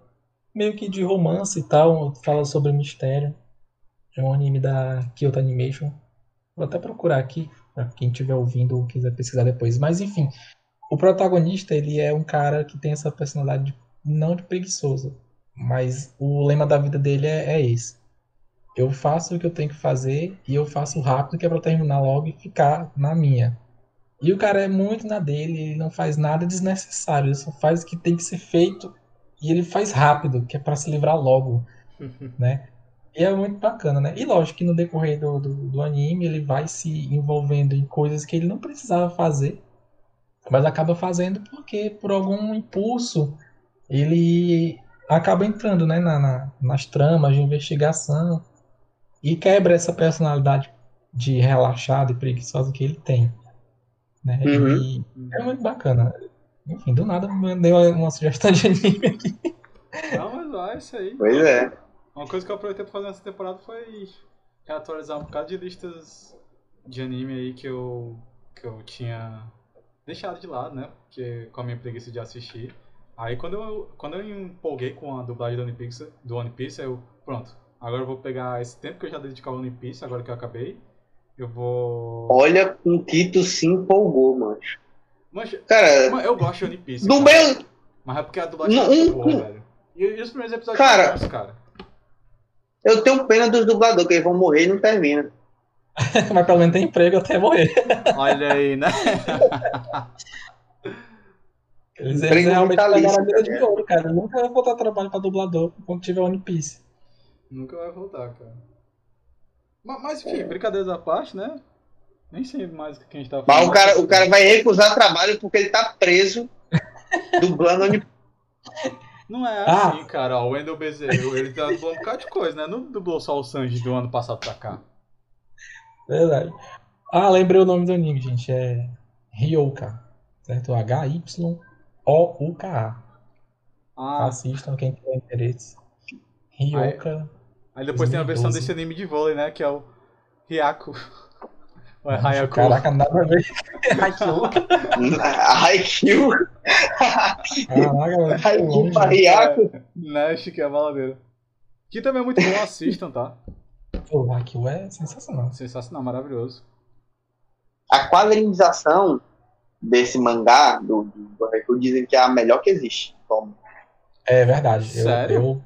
Meio que de romance e tal. Fala sobre mistério. É um anime da Kyoto Animation. Vou até procurar aqui, pra quem estiver ouvindo ou quiser pesquisar depois. Mas enfim, o protagonista, ele é um cara que tem essa personalidade não de preguiçoso, mas o lema da vida dele é, é esse. Eu faço o que eu tenho que fazer e eu faço rápido que é para terminar logo e ficar na minha. E o cara é muito na dele, ele não faz nada desnecessário, ele só faz o que tem que ser feito e ele faz rápido, que é para se livrar logo, né? E é muito bacana, né? E lógico que no decorrer do, do, do, anime ele vai se envolvendo em coisas que ele não precisava fazer, mas acaba fazendo porque por algum impulso ele acaba entrando né, na, na, nas tramas de investigação e quebra essa personalidade de relaxado e preguiçosa que ele tem. Né? Uhum. E é muito bacana. Enfim, do nada mandei uma sugestão de anime aqui. Não, mas vai, isso aí. Pois é. Uma coisa que eu aproveitei pra fazer nessa temporada foi reatualizar um bocado de listas de anime aí que eu, que eu tinha deixado de lado, né? Porque com a minha preguiça de assistir. Aí quando eu, quando eu empolguei com a dublagem do One Piece, do One Piece, eu, pronto, agora eu vou pegar esse tempo que eu já dediquei ao One Piece, agora que eu acabei, eu vou... Olha com que tu se empolgou, mancho. Mas, cara, eu gosto de One Piece. No meu... Mas é porque a dublagem não, é boa, velho. E, e, os primeiros episódios cara, são cara. Eu tenho pena dos dubladores, que eles vão morrer e não termina. Mas pelo menos tem emprego até morrer. Olha aí, né? Eles, eles realmente pegaram a mira de ouro, cara. Nunca vai voltar a trabalho pra dublador quando tiver One Piece. Nunca vai voltar, cara. Mas, mas enfim, é. brincadeiras à parte, né? Nem sei mais o que a gente tá falando. Mas o cara, o cara vai recusar trabalho porque ele tá preso dublando One Não é Ah. assim, cara. Ó, O Wendel Bezerra, ele tá dublando um bocado de coisa, né? Não dublou só o Sanji do ano passado pra cá. Verdade. Ah, lembrei o nome do anime, gente. É Ryoka. Certo? H-Y-O-U-K-A. Ah, Assistam quem tiver interesse. Ryoka. aí depois tem a versão 2012. desse anime de vôlei, né? Que é o Hyaku. Ou é Hayaku? Caraca, nada a ver. Haikyuu. Haikyuu, Caraca. Haikyuu pra. Riaco. Nash, que é a baladeira. Que também é muito bom, assistam, tá? Pô, o Haikyuu é sensacional. Sensacional, maravilhoso. A quadrinização desse mangá, do, do, Haikyuu, dizem que é a melhor que existe. Então, É verdade. Eu- Sério? Eu,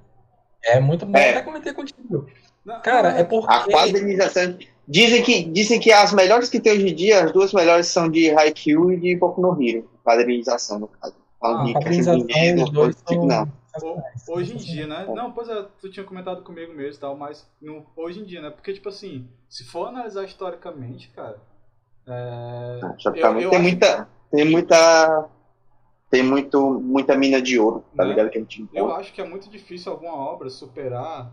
é muito bom. É. Até comentei contigo. Não, Cara, não, é porque. a quadrinização. Dizem que, dizem que as melhores que tem hoje em dia, as duas melhores são de Haikyuu e de Boku no Hero. Quadrinização, no caso. Ah, dinheiro, dos dois tipo, são. não. Hoje em dia, né? Não, pois é, tu tinha comentado comigo mesmo e tal, mas no, hoje em dia, né? Porque, tipo assim, se for analisar historicamente, cara. É, Praticamente eu tem muita. Tem muita. Tem muito, muita mina de ouro, tá Né? ligado? Que a gente eu encontra. acho que é muito difícil alguma obra superar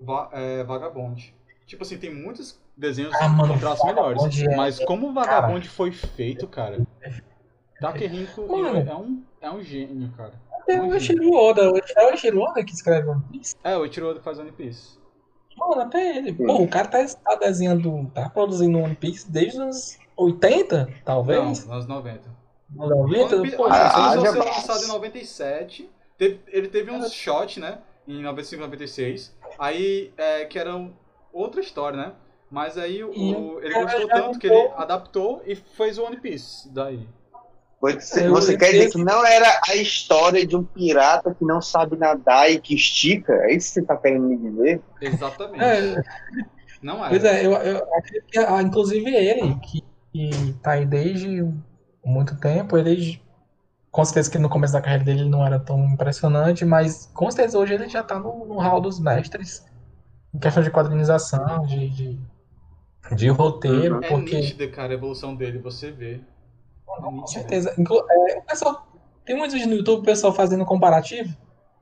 Va- é, Vagabond. Tipo assim, tem muitos desenhos Ah, mano, com traços melhores. É- Mas como o Vagabond foi feito, cara. Takehiko Mano. é um, é um gênio, cara. É o Eiichiro Oda. É o Eiichiro Oda que escreve One Piece? É, o Ichiro Oda que faz One Piece. Mano, até ele. Sim. Pô, o cara tá, tá desenhando, tá produzindo One Piece desde os 80, Não, talvez? nos 90. Nos 90? One Piece- Pô, Ah, já basta. lançado em 97, teve- ele teve uns shots, né? Em 95, 96. Aí, é, que era um- outra história, né? Mas aí o, E o- ele gostou tanto que ele adaptou e fez o One Piece. Daí. Você, você quer dizer que não era a história de um pirata que não sabe nadar e que estica? É isso que você tá querendo me dizer? É, Exatamente. Não pois era. é, eu, eu acredito que, ah, inclusive ele, que, que tá aí desde muito tempo, ele, com certeza que no começo da carreira dele ele não era tão impressionante, mas com certeza hoje ele já tá no, no hall dos mestres, em questão de quadrinização, de, de, de roteiro, Uhum. É porque... nítida, cara, a evolução dele, você vê. É Com nítida. certeza. É, o pessoal, tem muitos vídeos no YouTube, o pessoal fazendo comparativo,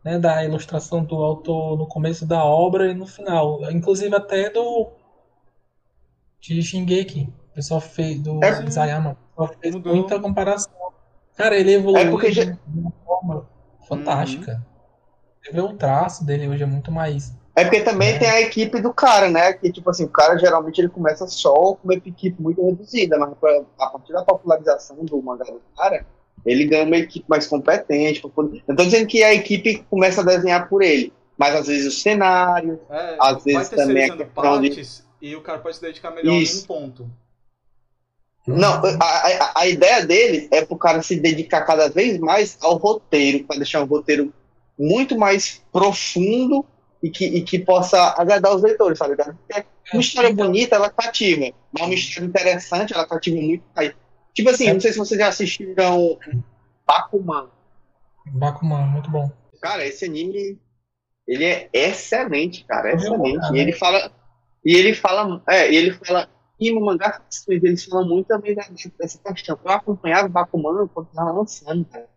né, da ilustração do autor no começo da obra e no final. Inclusive até do de Shingeki. O pessoal fez do É. Isayama. O pessoal fez Mudou. muita comparação. Cara, ele evoluiu É porque de uma forma fantástica. Você vê o traço dele hoje é muito mais. É porque também É. tem a equipe do cara, né? Que, tipo assim, o cara geralmente ele começa só com uma equipe muito reduzida, mas pra- a partir da popularização do mangá do cara, ele ganha uma equipe mais competente. poder- Eu tô dizendo que a equipe começa a desenhar por ele, mas às vezes o cenário, É, Às vezes também é questão de- e o cara pode se dedicar melhor Isso. em um ponto. Não, a, a, a ideia dele é pro cara se dedicar cada vez mais ao roteiro, para deixar um roteiro muito mais profundo e que, e que possa agradar os leitores, sabe? Porque uma história bonita, ela cativa, mas uma história interessante, ela cativa muito mais. Tipo assim, É. não sei se vocês já assistiram Bakuman. Bakuman, muito bom. Cara, esse anime, ele é excelente, cara, um excelente. mangá, E ele fala, e ele fala, é, e ele fala, e no mangá, eles falam muito também dessa questão. Eu acompanhava o Bakuman quando tava lançando, cara.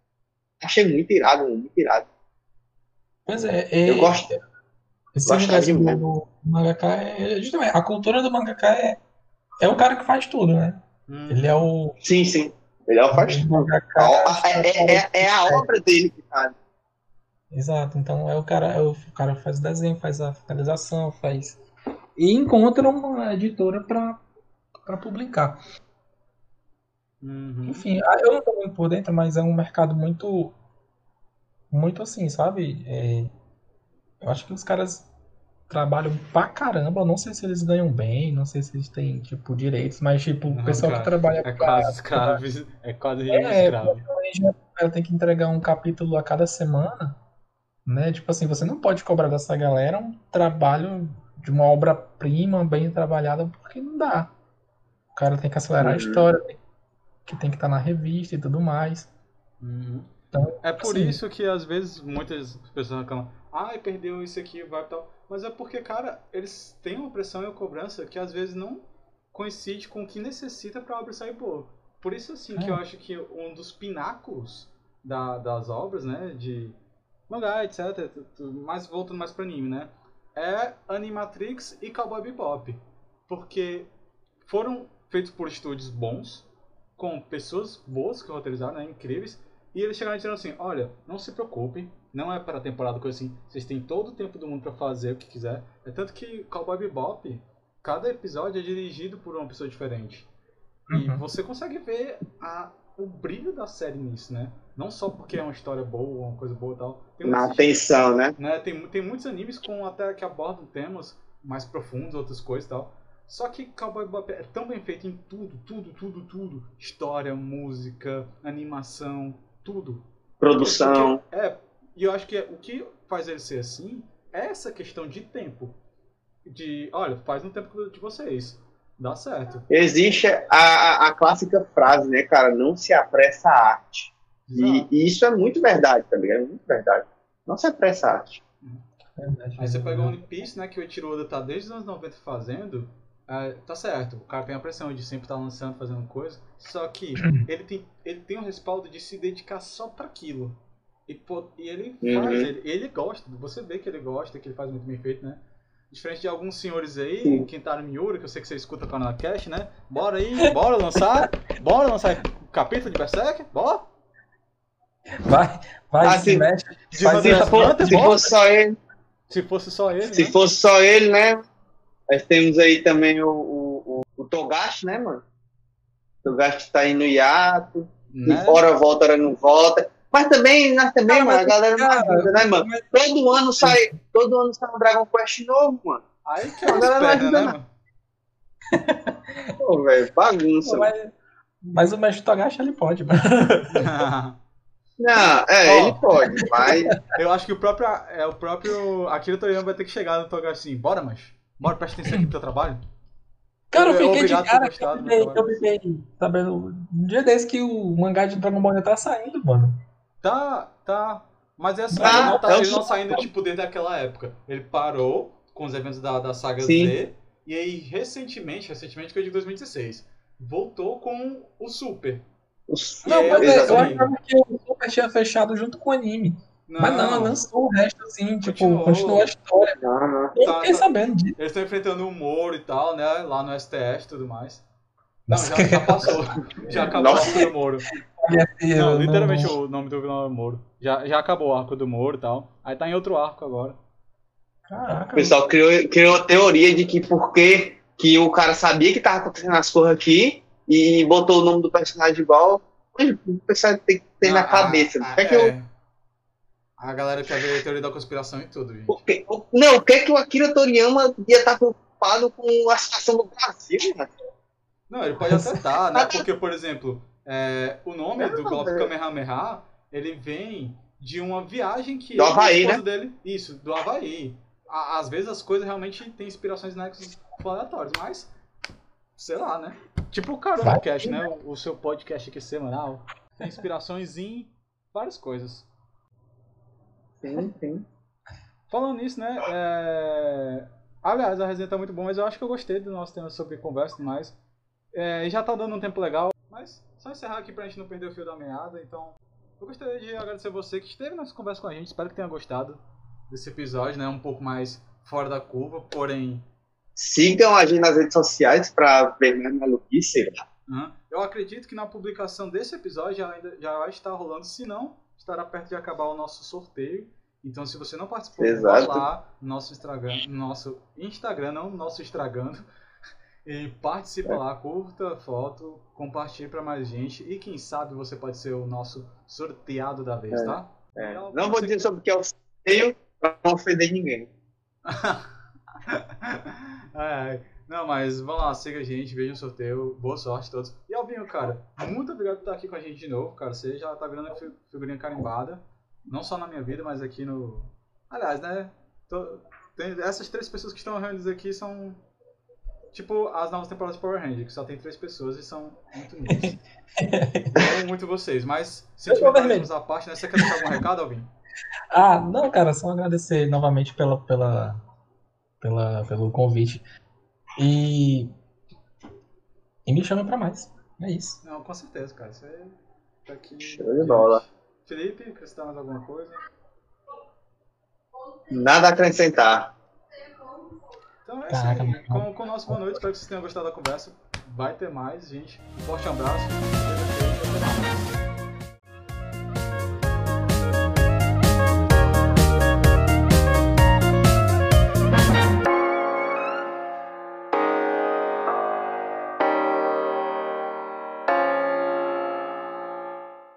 Achei muito irado, muito irado. Pois é, é Eu gosto. Esse universo do, demais. do mangaka é justamente a cultura do mangaka é é o cara que faz tudo, né? Hum. Ele é o, Sim, sim. Ele é o faz tudo. mangaka. A- É, é, é, é a obra dele que faz. Exato, então é o cara, é o, o cara que faz o desenho, faz a finalização, faz e encontra uma editora para para publicar. Uhum. Enfim, ah, eu não tô muito por dentro, mas é um mercado muito muito assim, sabe? É, eu acho que os caras trabalham pra caramba, eu não sei se eles ganham bem, não sei se eles têm tipo direitos, mas tipo, o pessoal que cara, trabalha É pra- quase escravo. É quase É, escravo. o cara tem que entregar um capítulo a cada semana, né? Tipo assim, você não pode cobrar dessa galera um trabalho de uma obra-prima bem trabalhada, porque não dá. O cara tem que acelerar a Uhum. história, tem- que tem que estar na revista e tudo mais. Uhum. Então, É por assim- isso que às vezes muitas pessoas reclamam, ai, perdeu isso aqui, vai tal. Mas é porque, cara, eles têm uma pressão e uma cobrança que às vezes não coincide com o que necessita pra obra sair boa. Por isso, assim, que É. eu acho que um dos pináculos da- das obras, né, de mangá, etc. Mas voltando mais para anime, né? É Animatrix e Cowboy Bebop. Porque foram feitos por estúdios bons, com pessoas boas que roteirizaram, né, incríveis, e eles chegaram dizendo assim, olha, não se preocupem, não é para a temporada coisa assim, vocês têm todo o tempo do mundo para fazer o que quiser. É tanto que Cowboy Bebop, cada episódio é dirigido por uma pessoa diferente. E Uhum. você consegue ver a, o brilho da série nisso, né? Não só porque é uma história boa, uma coisa boa e tal. Tem Na atenção, né? né? Tem, tem muitos animes com até que abordam temas mais profundos, outras coisas e tal. Só que Cowboy Bebop é tão bem feito em tudo, tudo, tudo, tudo. História, música, animação, tudo. Produção. É, e eu acho que o que faz ele ser assim é essa questão de tempo. De, olha, faz no tempo de vocês. Dá certo. Existe a, a, clássica frase, né, cara? Não se apressa a arte. E, e isso é muito verdade, tá ligado? É muito verdade. Não se apressa a arte. Verdade, Aí você pega o One Piece, né, que o Eiichiro Oda tá desde os anos 90 fazendo, é, tá certo, o cara tem a pressão de sempre estar lançando, fazendo coisa, só que ele tem, ele tem o respaldo de se dedicar só pra aquilo. E, e ele Uhum. faz, ele, ele gosta, você vê que ele gosta, que ele faz muito bem feito, né? Diferente de alguns senhores aí, Sim. Kentaro Miura, que eu sei que você escuta com a Cash, né? Bora aí, bora lançar, bora lançar o capítulo de Berserk, bora! Vai, vai, Ah, se mexe. Se, for- se bora! fosse só ele, Se fosse só ele, se né? fosse só ele, né? Nós temos aí também o, o, o, o Togashi, né, mano? O Togashi tá aí no hiato, Né? hora volta, hora não volta. Mas também, nós também, Cara, mano, a galera não ajuda, né, mano? mas- Todo ano sai, todo ano sai um Dragon Quest novo, mano. Aí que é A galera não ajuda né, não. mano? Pô, velho, bagunça. mano. Mas, mas o mestre Togashi ele pode, mano. Não, é, Ó. ele pode, mas Eu acho que o próprio, é, o próprio Akira Toriyama vai ter que chegar no Togashi assim, bora, mas bora, presta atenção aqui no teu trabalho. Cara, eu É fiquei de obrigado cara que eu fiquei, eu sabendo um dia desse que o mangá de Dragon Ball já tá saindo, mano. Tá, tá. Mas é assim, Tá, ele não tá o ele não saindo tipo desde aquela época. Ele parou com os eventos da, da saga Sim. Z. E aí, recentemente, recentemente que eu digo 2016, voltou com o Super. Não, mas é, eu achava que o Super tinha fechado junto com o anime. Mas não, lançou o resto assim, tipo, Continuou. continuou a história. Não, não. Eu Tá, fiquei tá. sabendo disso. Eles estão enfrentando o Moro e tal, né? Lá no STF e tudo mais. Não, Nossa, já, já passou. Já acabou Nossa. o arco do Moro. Eu Não, não- literalmente o nome do vilão é Moro. Já, já acabou o arco do Moro e tal. Aí tá em outro arco agora. Caraca, O pessoal criou, criou a teoria de que porque que o cara sabia que tava acontecendo as coisas aqui e botou o nome do personagem igual. O pessoal tem que ter na Ah, cabeça. ah, O que é que eu- é. A galera quer ver a teoria da conspiração e tudo, gente. o que- o- não, o que é que o Akira Toriyama ia estar preocupado com a situação do Brasil, né? Não, ele pode até estar, né? Porque, por exemplo, é, o nome do Não, golpe é. Kamehameha, ele vem de uma viagem que Do ele Havaí, esposa dele... Isso, do Havaí. À- Às vezes as coisas realmente têm inspirações nexos aleatórios, mas... Sei lá, né? Tipo o Caramba Vai Cast, né? O, o seu podcast aqui semanal. Tem inspirações em várias coisas. Sim, sim. Falando nisso, né? É... Aliás, a resenha tá muito boa, mas eu acho que eu gostei do nosso tema sobre conversa e tudo mais. É, já tá dando um tempo legal, mas só encerrar aqui pra gente não perder o fio da meada. Então, eu gostaria de agradecer você que esteve nessa conversa com a gente. Espero que tenha gostado desse episódio, né? Um pouco mais fora da curva, porém. Sigam a gente nas redes sociais pra ver mais maluquice. hã? Eu acredito que na publicação desse episódio já, ainda, já vai estar rolando, se não, estará perto de acabar o nosso sorteio. Então, se você não participou, Exato. vá lá no nosso Instagram, no nosso Instagram, não no nosso Estragando, e participa lá, curta a foto, compartilhe para mais gente e quem sabe você pode ser o nosso sorteado da vez, É. tá? É, ao- Não vou dizer que- sobre o que é o sorteio pra não ofender ninguém. Ai, ai. Não, mas vamos lá, siga a gente, veja o sorteio, boa sorte a todos. E Alvinho, cara, muito obrigado por estar aqui com a gente de novo, cara. Você já tá virando fi- figurinha carimbada, não só na minha vida, mas aqui no. Aliás, né? tô- tem- Essas três pessoas que estão reunidas aqui são. Tipo as novas temporadas de Power Ranger, que só tem três pessoas e são muito lindas. Amo muito vocês, mas sentimentalismos à parte, né? Você quer deixar algum recado, Alvinho? Ah, não, cara, só agradecer novamente pela, pela, pela, pelo convite. E. E me chama pra mais. É isso. Não, com certeza, cara. Você tá aqui. Show de bola. Felipe, acrescentar mais alguma coisa? Nada a acrescentar. Então é isso Caraca, aí. mano. Com, com o nosso boa noite, espero que vocês tenham gostado da conversa. Vai ter mais, gente. Um forte abraço. Até mais.